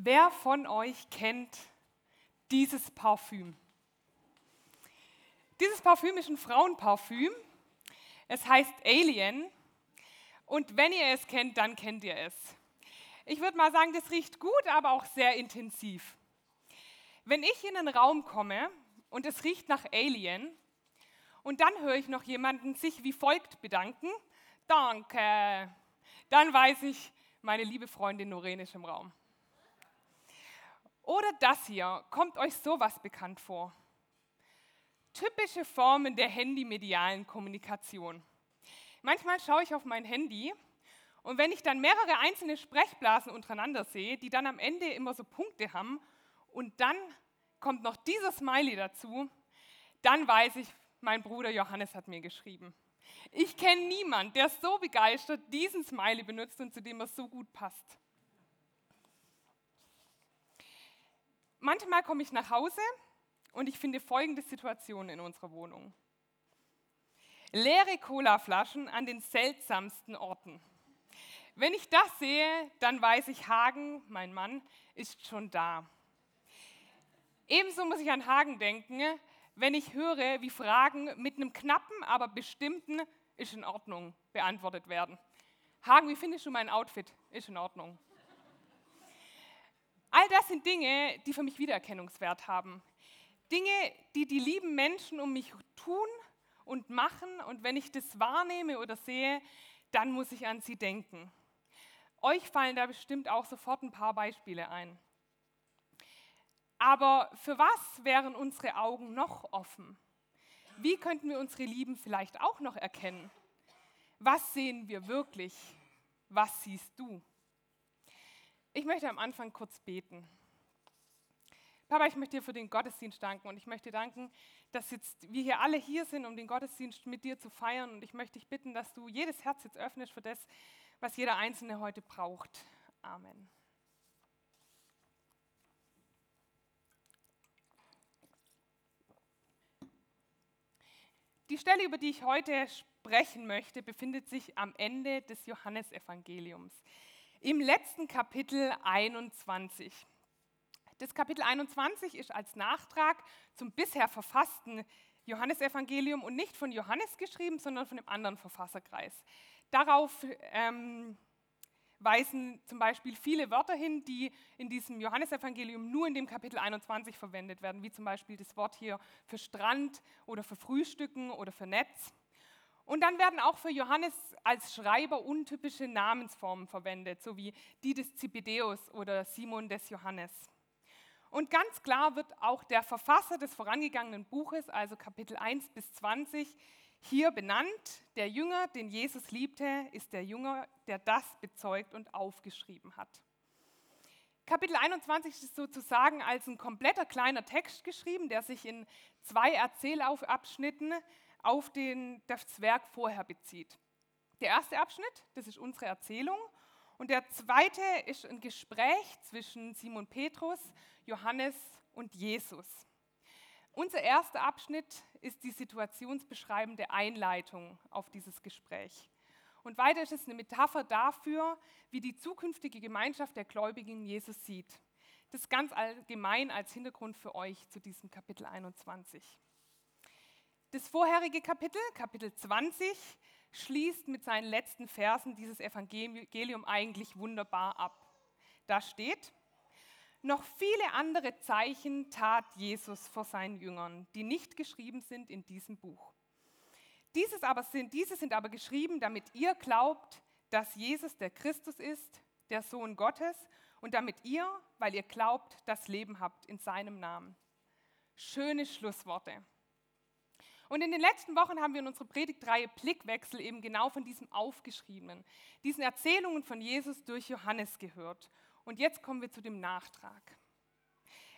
Wer von euch kennt dieses Parfüm? Dieses Parfüm ist ein Frauenparfüm. Es heißt Alien. Und wenn ihr es kennt, dann kennt ihr es. Ich würde mal sagen, das riecht gut, aber auch sehr intensiv. Wenn ich in einen Raum komme und es riecht nach Alien und dann höre ich noch jemanden sich wie folgt bedanken, danke, dann weiß ich, meine liebe Freundin Noreen ist im Raum. Oder das hier, kommt euch sowas bekannt vor? Typische Formen der handymedialen Kommunikation. Manchmal schaue ich auf mein Handy und wenn ich dann mehrere einzelne Sprechblasen untereinander sehe, die dann am Ende immer so Punkte haben und dann kommt noch dieser Smiley dazu, dann weiß ich, mein Bruder Johannes hat mir geschrieben. Ich kenne niemanden, der so begeistert diesen Smiley benutzt und zu dem er so gut passt. Manchmal komme ich nach Hause und ich finde folgende Situation in unserer Wohnung. Leere Colaflaschen an den seltsamsten Orten. Wenn ich das sehe, dann weiß ich, Hagen, mein Mann, ist schon da. Ebenso muss ich an Hagen denken, wenn ich höre, wie Fragen mit einem knappen, aber bestimmten ist in Ordnung beantwortet werden. Hagen, wie findest du mein Outfit? Ist in Ordnung. All das sind Dinge, die für mich Wiedererkennungswert haben. Dinge, die die lieben Menschen um mich tun und machen. Und wenn ich das wahrnehme oder sehe, dann muss ich an sie denken. Euch fallen da bestimmt auch sofort ein paar Beispiele ein. Aber für was wären unsere Augen noch offen? Wie könnten wir unsere Lieben vielleicht auch noch erkennen? Was sehen wir wirklich? Was siehst du? Ich möchte am Anfang kurz beten. Papa, ich möchte dir für den Gottesdienst danken und ich möchte danken, dass jetzt wir hier alle hier sind, um den Gottesdienst mit dir zu feiern. Und ich möchte dich bitten, dass du jedes Herz jetzt öffnest für das, was jeder Einzelne heute braucht. Amen. Die Stelle, über die ich heute sprechen möchte, befindet sich am Ende des Johannesevangeliums im letzten Kapitel 21. Das Kapitel 21 ist als Nachtrag zum bisher verfassten Johannesevangelium und nicht von Johannes geschrieben, sondern von dem anderen Verfasserkreis. Darauf ähm, weisen zum Beispiel viele Wörter hin, die in diesem Johannesevangelium nur in dem Kapitel 21 verwendet werden, wie zum Beispiel das Wort hier für Strand oder für Frühstücken oder für Netz. Und dann werden auch für Johannes als Schreiber untypische Namensformen verwendet, so wie die des Zebedeus oder Simon des Johannes. Und ganz klar wird auch der Verfasser des vorangegangenen Buches, also Kapitel 1 bis 20, hier benannt. Der Jünger, den Jesus liebte, ist der Jünger, der das bezeugt und aufgeschrieben hat. Kapitel 21 ist sozusagen als ein kompletter kleiner Text geschrieben, der sich in zwei Erzählabschnitten auf den, das Werk vorher bezieht. Der erste Abschnitt, das ist unsere Erzählung. Und der zweite ist ein Gespräch zwischen Simon Petrus, Johannes und Jesus. Unser erster Abschnitt ist die situationsbeschreibende Einleitung auf dieses Gespräch. Und weiter ist es eine Metapher dafür, wie die zukünftige Gemeinschaft der Gläubigen Jesus sieht. Das ganz allgemein als Hintergrund für euch zu diesem Kapitel 21. Das vorherige Kapitel, Kapitel 20, schließt mit seinen letzten Versen dieses Evangelium eigentlich wunderbar ab. Da steht, noch viele andere Zeichen tat Jesus vor seinen Jüngern, die nicht geschrieben sind in diesem Buch. Dieses aber sind, diese sind aber geschrieben, damit ihr glaubt, dass Jesus der Christus ist, der Sohn Gottes, und damit ihr, weil ihr glaubt, das Leben habt in seinem Namen. Schöne Schlussworte. Und in den letzten Wochen haben wir in unserer Predigtreihe Blickwechsel eben genau von diesem Aufgeschriebenen, diesen Erzählungen von Jesus durch Johannes gehört. Und jetzt kommen wir zu dem Nachtrag.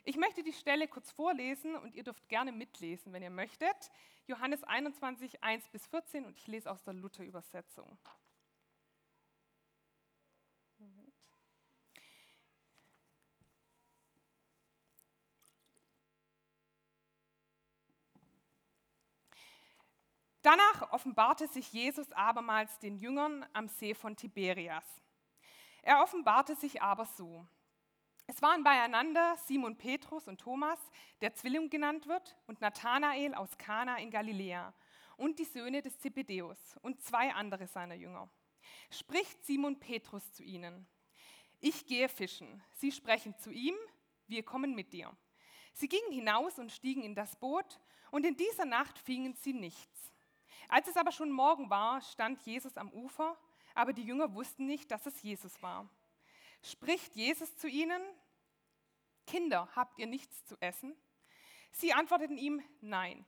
Ich möchte die Stelle kurz vorlesen und ihr dürft gerne mitlesen, wenn ihr möchtet. Johannes 21, 1 bis 14 und ich lese aus der Luther-Übersetzung. Danach offenbarte sich Jesus abermals den Jüngern am See von Tiberias. Er offenbarte sich aber so. Es waren beieinander Simon Petrus und Thomas, der Zwilling genannt wird, und Nathanael aus Kana in Galiläa und die Söhne des Zebedeus und zwei andere seiner Jünger. Spricht Simon Petrus zu ihnen: Ich gehe fischen. Sie sprechen zu ihm: Wir kommen mit dir. Sie gingen hinaus und stiegen in das Boot, und in dieser Nacht fingen sie nichts. Als es aber schon Morgen war, stand Jesus am Ufer, aber die Jünger wussten nicht, dass es Jesus war. Spricht Jesus zu ihnen, Kinder, habt ihr nichts zu essen? Sie antworteten ihm, nein.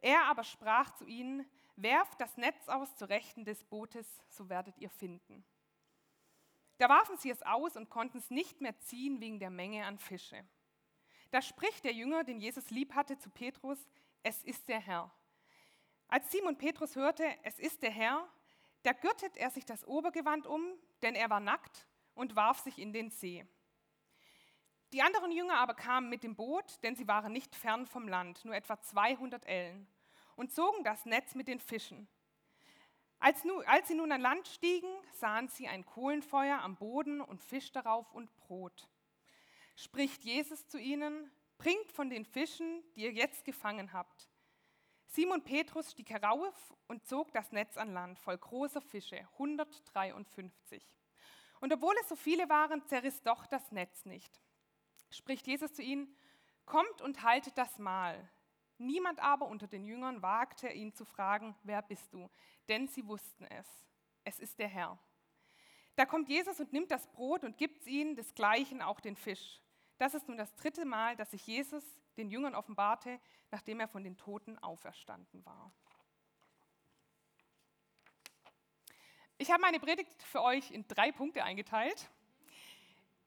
Er aber sprach zu ihnen, werft das Netz aus zur Rechten des Bootes, so werdet ihr finden. Da warfen sie es aus und konnten es nicht mehr ziehen wegen der Menge an Fische. Da spricht der Jünger, den Jesus lieb hatte, zu Petrus, es ist der Herr. Als Simon Petrus hörte, es ist der Herr, da gürtet er sich das Obergewand um, denn er war nackt, und warf sich in den See. Die anderen Jünger aber kamen mit dem Boot, denn sie waren nicht fern vom Land, nur etwa 200 Ellen, und zogen das Netz mit den Fischen. Als, nu, als sie nun an Land stiegen, sahen sie ein Kohlenfeuer am Boden und Fisch darauf und Brot. Spricht Jesus zu ihnen, bringt von den Fischen, die ihr jetzt gefangen habt. Simon Petrus stieg herauf und zog das Netz an Land voll großer Fische, 153. Und obwohl es so viele waren, zerriss doch das Netz nicht. Spricht Jesus zu ihnen, kommt und haltet das Mahl. Niemand aber unter den Jüngern wagte ihn zu fragen, wer bist du? Denn sie wussten es. Es ist der Herr. Da kommt Jesus und nimmt das Brot und gibt es ihnen, desgleichen auch den Fisch. Das ist nun das dritte Mal, dass sich Jesus den Jüngern offenbarte, nachdem er von den Toten auferstanden war. Ich habe meine Predigt für euch in drei Punkte eingeteilt.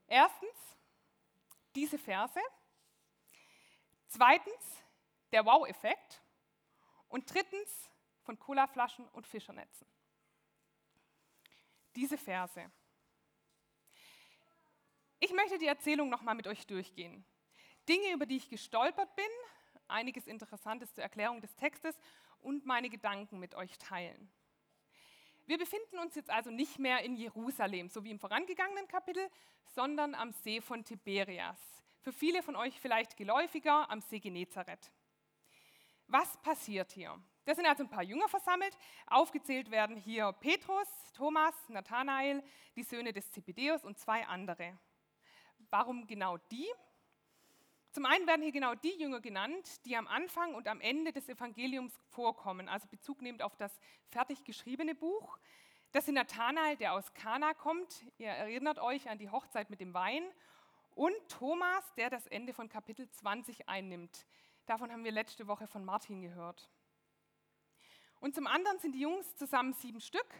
Erstens diese Verse. Zweitens der Wow-Effekt. Und drittens von Colaflaschen und Fischernetzen. Diese Verse. Ich möchte die Erzählung nochmal mit euch durchgehen. Dinge, über die ich gestolpert bin, einiges Interessantes zur Erklärung des Textes und meine Gedanken mit euch teilen. Wir befinden uns jetzt also nicht mehr in Jerusalem, so wie im vorangegangenen Kapitel, sondern am See von Tiberias. Für viele von euch vielleicht geläufiger am See Genezareth. Was passiert hier? Da sind also ein paar Jünger versammelt. Aufgezählt werden hier Petrus, Thomas, Nathanael, die Söhne des Zebedeus und zwei andere. Warum genau die? Zum einen werden hier genau die Jünger genannt, die am Anfang und am Ende des Evangeliums vorkommen, also Bezug nehmend auf das fertig geschriebene Buch. Das sind Nathanael, der aus Kana kommt. Ihr erinnert euch an die Hochzeit mit dem Wein. Und Thomas, der das Ende von Kapitel 20 einnimmt. Davon haben wir letzte Woche von Martin gehört. Und zum anderen sind die Jungs zusammen sieben Stück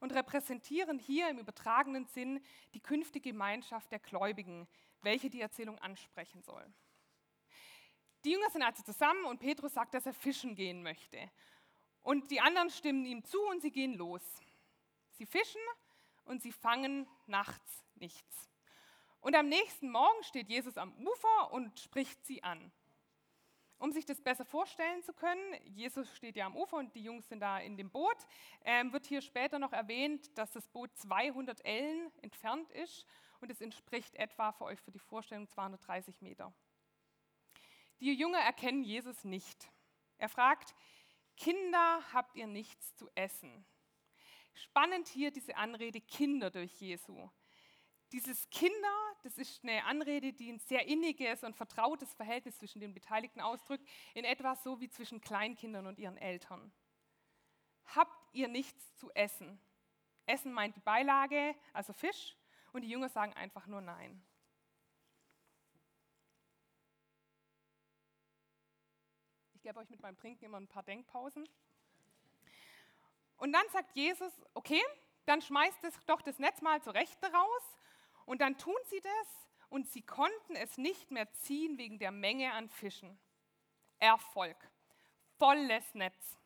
und repräsentieren hier im übertragenen Sinn die künftige Gemeinschaft der Gläubigen, welche die Erzählung ansprechen soll. Die Jünger sind also zusammen und Petrus sagt, dass er fischen gehen möchte. Und die anderen stimmen ihm zu und sie gehen los. Sie fischen und sie fangen nachts nichts. Und am nächsten Morgen steht Jesus am Ufer und spricht sie an. Um sich das besser vorstellen zu können, Jesus steht ja am Ufer und die Jungs sind da in dem Boot, ähm, wird hier später noch erwähnt, dass das Boot 200 Ellen entfernt ist und es entspricht etwa für euch für die Vorstellung 230 Meter. Die Jünger erkennen Jesus nicht. Er fragt, Kinder, habt ihr nichts zu essen? Spannend hier diese Anrede Kinder durch Jesu. Dieses Kinder, das ist eine Anrede, die ein sehr inniges und vertrautes Verhältnis zwischen den Beteiligten ausdrückt, in etwa so wie zwischen Kleinkindern und ihren Eltern. Habt ihr nichts zu essen? Essen meint die Beilage, also Fisch, und die Jünger sagen einfach nur Nein. Gebe euch mit meinem Trinken immer ein paar Denkpausen. Und dann sagt Jesus, okay, dann schmeißt es doch das Netz mal zur Rechte raus. Und dann tun sie das und sie konnten es nicht mehr ziehen wegen der Menge an Fischen. Erfolg, volles Netz.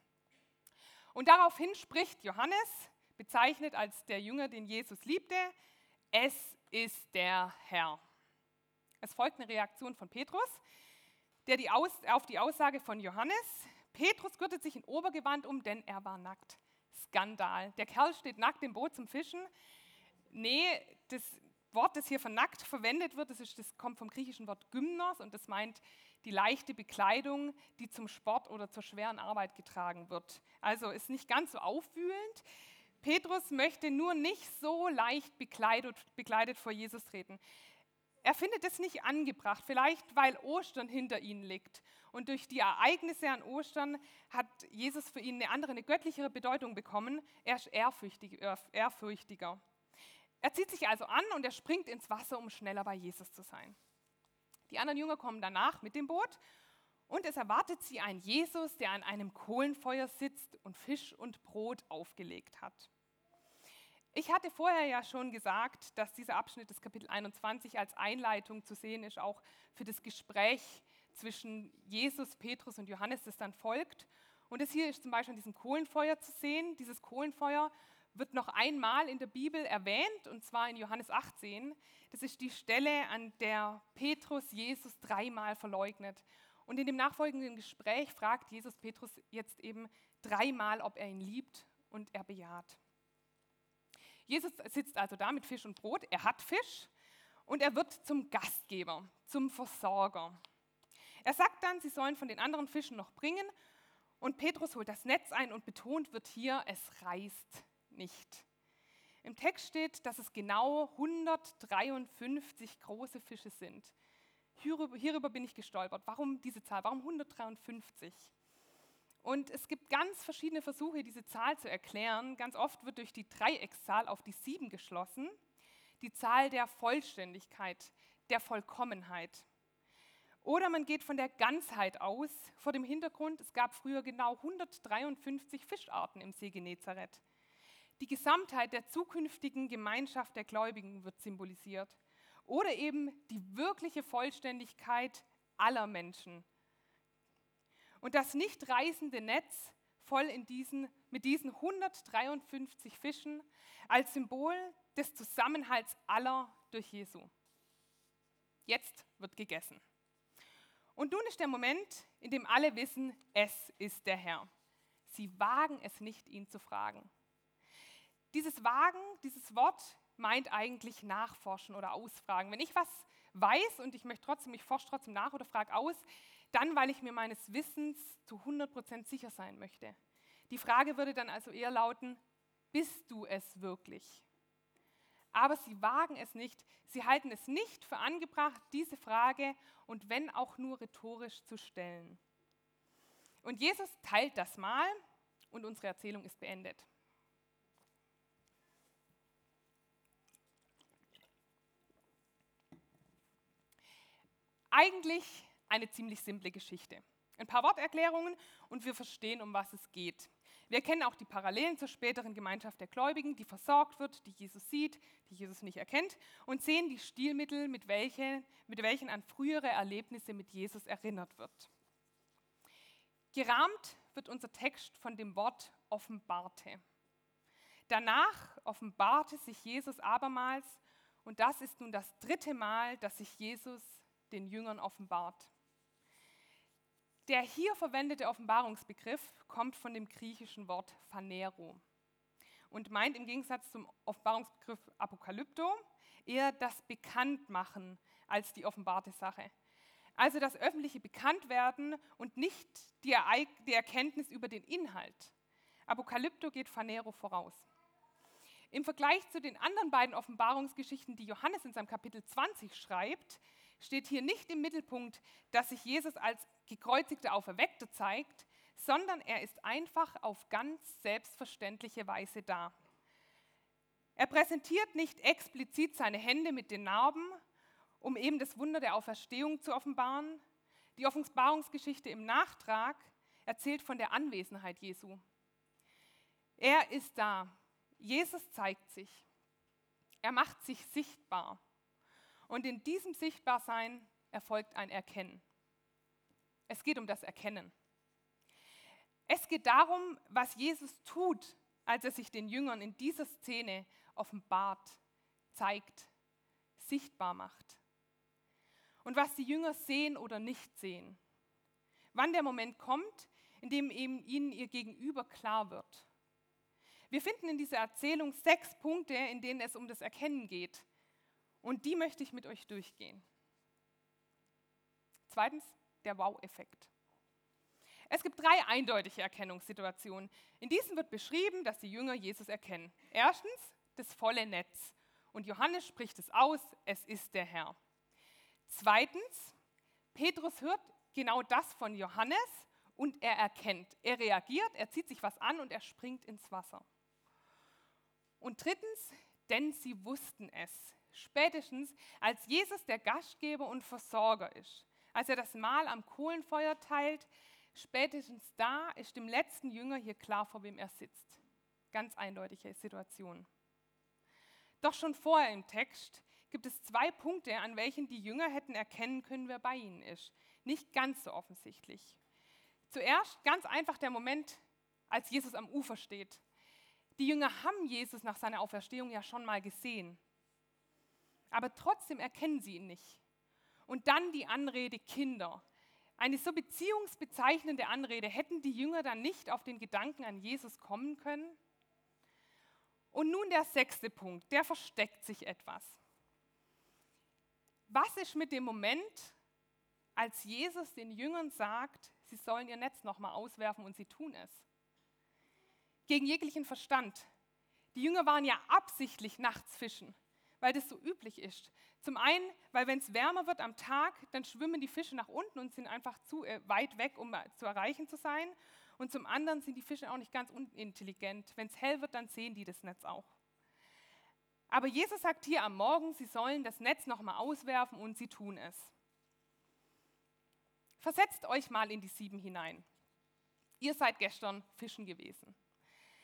Und daraufhin spricht Johannes, bezeichnet als der Jünger, den Jesus liebte, es ist der Herr. Es folgt eine Reaktion von Petrus, der die Aus, auf die Aussage von Johannes, Petrus gürtet sich in Obergewand um, denn er war nackt. Skandal. Der Kerl steht nackt im Boot zum Fischen. Nee, das Wort, das hier für nackt verwendet wird, das, ist, das kommt vom griechischen Wort Gymnos und das meint die leichte Bekleidung, die zum Sport oder zur schweren Arbeit getragen wird. Also ist nicht ganz so aufwühlend. Petrus möchte nur nicht so leicht bekleidet, bekleidet vor Jesus treten. Er findet es nicht angebracht, vielleicht weil Ostern hinter ihnen liegt. Und durch die Ereignisse an Ostern hat Jesus für ihn eine andere, eine göttlichere Bedeutung bekommen. Er ist ehrfürchtig, ehrfürchtiger. Er zieht sich also an und er springt ins Wasser, um schneller bei Jesus zu sein. Die anderen Jünger kommen danach mit dem Boot und es erwartet sie ein Jesus, der an einem Kohlenfeuer sitzt und Fisch und Brot aufgelegt hat. Ich hatte vorher ja schon gesagt, dass dieser Abschnitt des Kapitel 21 als Einleitung zu sehen ist, auch für das Gespräch zwischen Jesus, Petrus und Johannes, das dann folgt. Und das hier ist zum Beispiel an diesem Kohlenfeuer zu sehen. Dieses Kohlenfeuer wird noch einmal in der Bibel erwähnt, und zwar in Johannes 18. Das ist die Stelle, an der Petrus Jesus dreimal verleugnet. Und in dem nachfolgenden Gespräch fragt Jesus Petrus jetzt eben dreimal, ob er ihn liebt, und er bejaht. Jesus sitzt also da mit Fisch und Brot, er hat Fisch und er wird zum Gastgeber, zum Versorger. Er sagt dann, sie sollen von den anderen Fischen noch bringen und Petrus holt das Netz ein und betont wird hier, es reißt nicht. Im Text steht, dass es genau 153 große Fische sind. Hierüber, hierüber, bin ich gestolpert. Warum diese Zahl? Warum 153? Und es gibt ganz verschiedene Versuche, diese Zahl zu erklären. Ganz oft wird durch die Dreieckszahl auf die sieben geschlossen, die Zahl der Vollständigkeit, der Vollkommenheit. Oder man geht von der Ganzheit aus, vor dem Hintergrund, es gab früher genau 153 Fischarten im See Genezareth. Die Gesamtheit der zukünftigen Gemeinschaft der Gläubigen wird symbolisiert. Oder eben die wirkliche Vollständigkeit aller Menschen. Und das nicht reißende Netz voll in diesen, mit diesen 153 Fischen als Symbol des Zusammenhalts aller durch Jesu. Jetzt wird gegessen. Und nun ist der Moment, in dem alle wissen, es ist der Herr. Sie wagen es nicht, ihn zu fragen. Dieses Wagen, dieses Wort meint eigentlich nachforschen oder ausfragen. Wenn ich was weiß und ich möchte trotzdem, ich forsche trotzdem nach oder frage aus, dann, weil ich mir meines Wissens zu 100% sicher sein möchte. Die Frage würde dann also eher lauten, bist du es wirklich? Aber sie wagen es nicht, sie halten es nicht für angebracht, diese Frage und wenn auch nur rhetorisch zu stellen. Und Jesus teilt das mal und unsere Erzählung ist beendet. Eigentlich eine ziemlich simple Geschichte. Ein paar Worterklärungen und wir verstehen, um was es geht. Wir kennen auch die Parallelen zur späteren Gemeinschaft der Gläubigen, die versorgt wird, die Jesus sieht, die Jesus nicht erkennt und sehen die Stilmittel, mit welchen, mit welchen an frühere Erlebnisse mit Jesus erinnert wird. Gerahmt wird unser Text von dem Wort offenbarte. Danach offenbarte sich Jesus abermals und das ist nun das dritte Mal, dass sich Jesus den Jüngern offenbart. Der hier verwendete Offenbarungsbegriff kommt von dem griechischen Wort phanero und meint im Gegensatz zum Offenbarungsbegriff Apokalypto eher das Bekanntmachen als die offenbarte Sache. Also das öffentliche Bekanntwerden und nicht die, Erkenntnis über den Inhalt. Apokalypto geht Phanero voraus. Im Vergleich zu den anderen beiden Offenbarungsgeschichten, die Johannes in seinem Kapitel 20 schreibt, steht hier nicht im Mittelpunkt, dass sich Jesus als gekreuzigter Auferweckter zeigt, sondern er ist einfach auf ganz selbstverständliche Weise da. Er präsentiert nicht explizit seine Hände mit den Narben, um eben das Wunder der Auferstehung zu offenbaren. Die Offenbarungsgeschichte im Nachtrag erzählt von der Anwesenheit Jesu. Er ist da. Jesus zeigt sich. Er macht sich sichtbar. Und in diesem Sichtbarsein erfolgt ein Erkennen. Es geht um das Erkennen. Es geht darum, was Jesus tut, als er sich den Jüngern in dieser Szene offenbart, zeigt, sichtbar macht. Und was die Jünger sehen oder nicht sehen. Wann der Moment kommt, in dem eben ihnen ihr Gegenüber klar wird. Wir finden in dieser Erzählung sechs Punkte, in denen es um das Erkennen geht. Und die möchte ich mit euch durchgehen. Zweitens, der Wow-Effekt. Es gibt drei eindeutige Erkennungssituationen. In diesen wird beschrieben, dass die Jünger Jesus erkennen. Erstens das volle Netz. Und Johannes spricht es aus, es ist der Herr. Zweitens, Petrus hört genau das von Johannes und er erkennt. Er reagiert, er zieht sich was an und er springt ins Wasser. Und drittens, denn sie wussten es. Spätestens, als Jesus der Gastgeber und Versorger ist, als er das Mahl am Kohlenfeuer teilt, spätestens da ist dem letzten Jünger hier klar, vor wem er sitzt. Ganz eindeutige Situation. Doch schon vorher im Text gibt es zwei Punkte, an welchen die Jünger hätten erkennen können, wer bei ihnen ist. Nicht ganz so offensichtlich. Zuerst ganz einfach der Moment, als Jesus am Ufer steht. Die Jünger haben Jesus nach seiner Auferstehung ja schon mal gesehen. Aber trotzdem erkennen sie ihn nicht. Und dann die Anrede Kinder. Eine so beziehungsbezeichnende Anrede. Hätten die Jünger dann nicht auf den Gedanken an Jesus kommen können? Und nun der sechste Punkt, der versteckt sich etwas. Was ist mit dem Moment, als Jesus den Jüngern sagt, sie sollen ihr Netz nochmal auswerfen und sie tun es? Gegen jeglichen Verstand. Die Jünger waren ja absichtlich nachts fischen, weil das so üblich ist. Zum einen, weil wenn es wärmer wird am Tag, dann schwimmen die Fische nach unten und sind einfach zu äh, weit weg, um zu erreichen zu sein. Und zum anderen sind die Fische auch nicht ganz unintelligent. Wenn es hell wird, dann sehen die das Netz auch. Aber Jesus sagt hier am Morgen, sie sollen das Netz nochmal auswerfen und sie tun es. Versetzt euch mal in die sieben hinein. Ihr seid gestern fischen gewesen.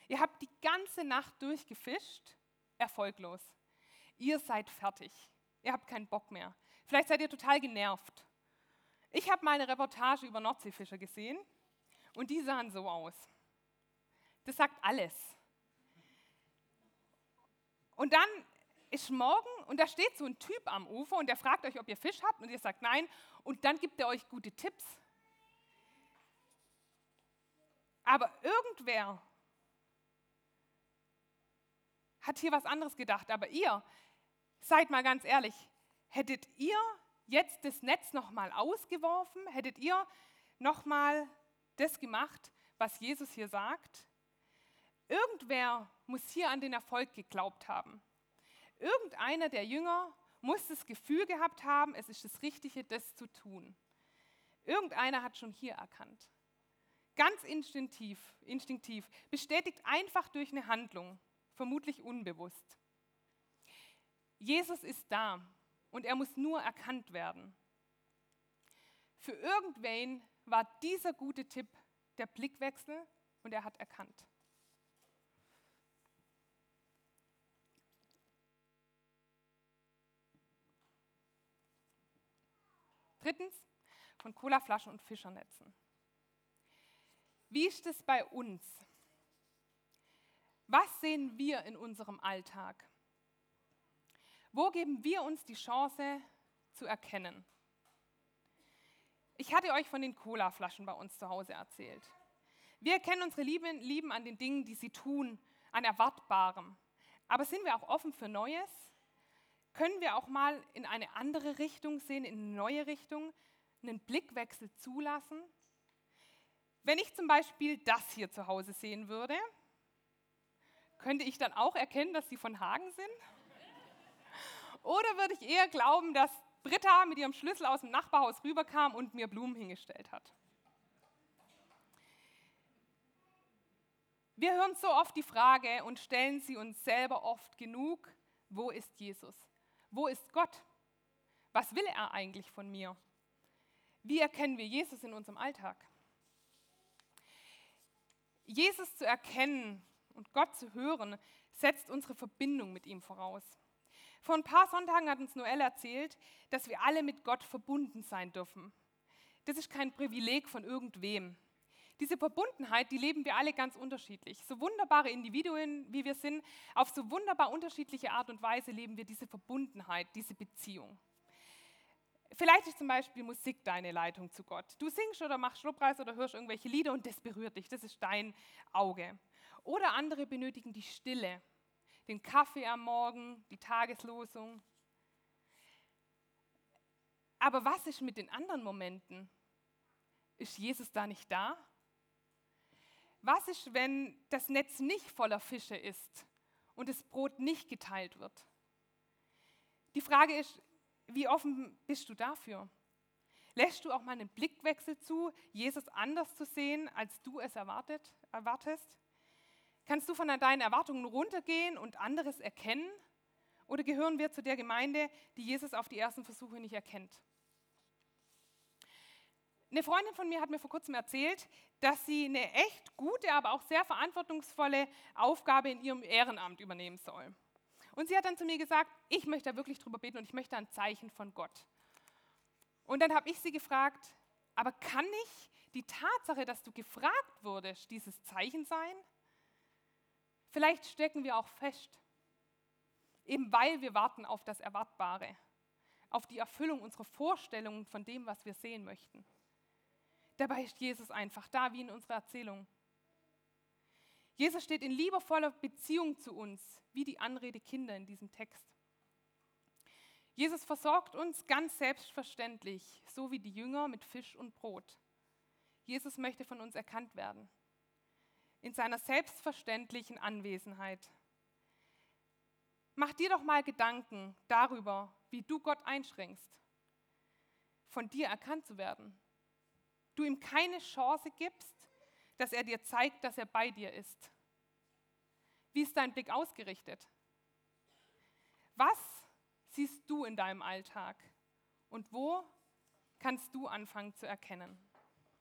Ihr habt die ganze Nacht durchgefischt, erfolglos. Ihr seid fertig. Ihr habt keinen Bock mehr. Vielleicht seid ihr total genervt. Ich habe mal eine Reportage über Nordseefischer gesehen und die sahen so aus. Das sagt alles. Und dann ist morgen und da steht so ein Typ am Ufer und der fragt euch, ob ihr Fisch habt und ihr sagt nein und dann gibt er euch gute Tipps. Aber irgendwer hat hier was anderes gedacht. Aber ihr, seid mal ganz ehrlich, hättet ihr jetzt das Netz nochmal ausgeworfen? Hättet ihr nochmal das gemacht, was Jesus hier sagt? Irgendwer muss hier an den Erfolg geglaubt haben. Irgendeiner der Jünger muss das Gefühl gehabt haben, es ist das Richtige, das zu tun. Irgendeiner hat schon hier erkannt. Ganz instinktiv, instinktiv, bestätigt einfach durch eine Handlung, vermutlich unbewusst. Jesus ist da und er muss nur erkannt werden. Für irgendwen war dieser gute Tipp der Blickwechsel und er hat erkannt. Drittens, von Colaflaschen und Fischernetzen. Wie ist es bei uns? Was sehen wir in unserem Alltag? Wo geben wir uns die Chance zu erkennen? Ich hatte euch von den Cola-Flaschen bei uns zu Hause erzählt. Wir erkennen unsere Lieben, Lieben an den Dingen, die sie tun, an Erwartbarem. Aber sind wir auch offen für Neues? Können wir auch mal in eine andere Richtung sehen, in eine neue Richtung, einen Blickwechsel zulassen? Wenn ich zum Beispiel das hier zu Hause sehen würde, könnte ich dann auch erkennen, dass sie von Hagen sind? Oder würde ich eher glauben, dass Britta mit ihrem Schlüssel aus dem Nachbarhaus rüberkam und mir Blumen hingestellt hat. Wir hören so oft die Frage und stellen sie uns selber oft genug, wo ist Jesus? Wo ist Gott? Was will er eigentlich von mir? Wie erkennen wir Jesus in unserem Alltag? Jesus zu erkennen und Gott zu hören, setzt unsere Verbindung mit ihm voraus. Vor ein paar Sonntagen hat uns Noel erzählt, dass wir alle mit Gott verbunden sein dürfen. Das ist kein Privileg von irgendwem. Diese Verbundenheit, die leben wir alle ganz unterschiedlich. So wunderbare Individuen, wie wir sind, auf so wunderbar unterschiedliche Art und Weise leben wir diese Verbundenheit, diese Beziehung. Vielleicht ist zum Beispiel Musik deine Leitung zu Gott. Du singst oder machst Lobpreis oder hörst irgendwelche Lieder und das berührt dich, das ist dein Auge. Oder andere benötigen die Stille, den Kaffee am Morgen, die Tageslosung. Aber was ist mit den anderen Momenten? Ist Jesus da nicht da? Was ist, wenn das Netz nicht voller Fische ist und das Brot nicht geteilt wird? Die Frage ist, wie offen bist du dafür? Lässt du auch mal einen Blickwechsel zu, Jesus anders zu sehen, als du es erwartet, erwartest? Kannst du von deinen Erwartungen runtergehen und anderes erkennen? Oder gehören wir zu der Gemeinde, die Jesus auf die ersten Versuche nicht erkennt? Eine Freundin von mir hat mir vor kurzem erzählt, dass sie eine echt gute, aber auch sehr verantwortungsvolle Aufgabe in ihrem Ehrenamt übernehmen soll. Und sie hat dann zu mir gesagt, ich möchte da wirklich drüber beten und ich möchte ein Zeichen von Gott. Und dann habe ich sie gefragt, aber kann nicht die Tatsache, dass du gefragt wurdest, dieses Zeichen sein? Vielleicht stecken wir auch fest, eben weil wir warten auf das Erwartbare, auf die Erfüllung unserer Vorstellungen von dem, was wir sehen möchten. Dabei ist Jesus einfach da, wie in unserer Erzählung. Jesus steht in liebevoller Beziehung zu uns, wie die Anrede Kinder in diesem Text. Jesus versorgt uns ganz selbstverständlich, so wie die Jünger mit Fisch und Brot. Jesus möchte von uns erkannt werden, in seiner selbstverständlichen Anwesenheit. Mach dir doch mal Gedanken darüber, wie du Gott einschränkst, von dir erkannt zu werden, du ihm keine Chance gibst, dass er dir zeigt, dass er bei dir ist. Wie ist dein Blick ausgerichtet? Was siehst du in deinem Alltag? Und wo kannst du anfangen zu erkennen?